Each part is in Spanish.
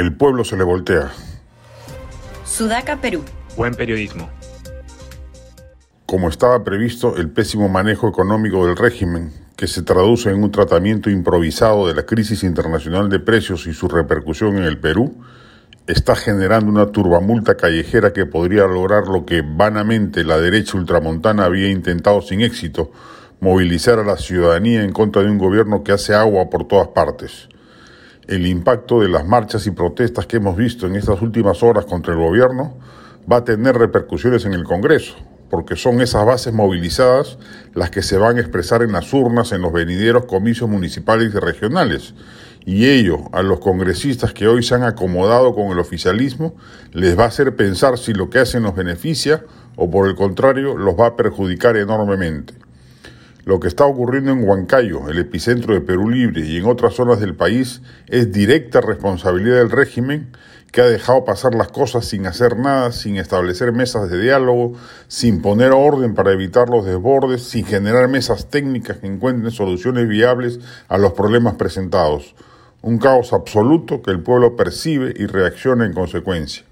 El pueblo se le voltea. Sudaca, Perú. Buen periodismo. Como estaba previsto, el pésimo manejo económico del régimen, que se traduce en un tratamiento improvisado de la crisis internacional de precios y su repercusión en el Perú, está generando una turbamulta callejera que podría lograr lo que vanamente la derecha ultramontana había intentado sin éxito, movilizar a la ciudadanía en contra de un gobierno que hace agua por todas partes el impacto de las marchas y protestas que hemos visto en estas últimas horas contra el gobierno va a tener repercusiones en el Congreso, porque son esas bases movilizadas las que se van a expresar en las urnas en los venideros comicios municipales y regionales. Y ello, a los congresistas que hoy se han acomodado con el oficialismo, les va a hacer pensar si lo que hacen los beneficia o por el contrario los va a perjudicar enormemente. Lo que está ocurriendo en Huancayo, el epicentro de Perú Libre, y en otras zonas del país es directa responsabilidad del régimen que ha dejado pasar las cosas sin hacer nada, sin establecer mesas de diálogo, sin poner orden para evitar los desbordes, sin generar mesas técnicas que encuentren soluciones viables a los problemas presentados. Un caos absoluto que el pueblo percibe y reacciona en consecuencia.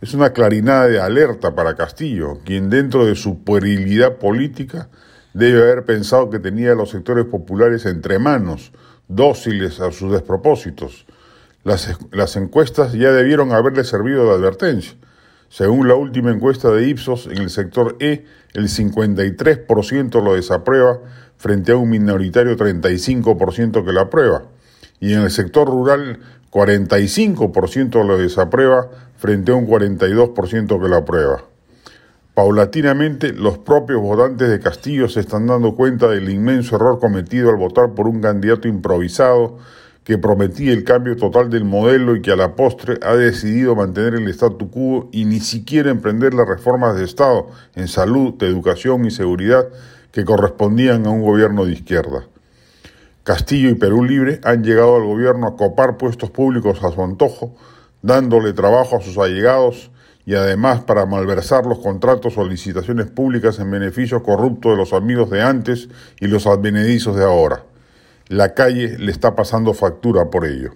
Es una clarinada de alerta para Castillo, quien dentro de su puerilidad política debe haber pensado que tenía a los sectores populares entre manos, dóciles a sus despropósitos. Las, encuestas ya debieron haberle servido de advertencia. Según la última encuesta de Ipsos, en el sector E, el 53% lo desaprueba frente a un minoritario 35% que lo aprueba. Y en el sector rural, 45% lo desaprueba frente a un 42% que lo aprueba. Paulatinamente, los propios votantes de Castillo se están dando cuenta del inmenso error cometido al votar por un candidato improvisado que prometía el cambio total del modelo y que a la postre ha decidido mantener el statu quo y ni siquiera emprender las reformas de Estado en salud, educación y seguridad que correspondían a un gobierno de izquierda. Castillo y Perú Libre han llegado al gobierno a copar puestos públicos a su antojo, dándole trabajo a sus allegados, y además para malversar los contratos o licitaciones públicas en beneficio corrupto de los amigos de antes y los advenedizos de ahora. La calle le está pasando factura por ello.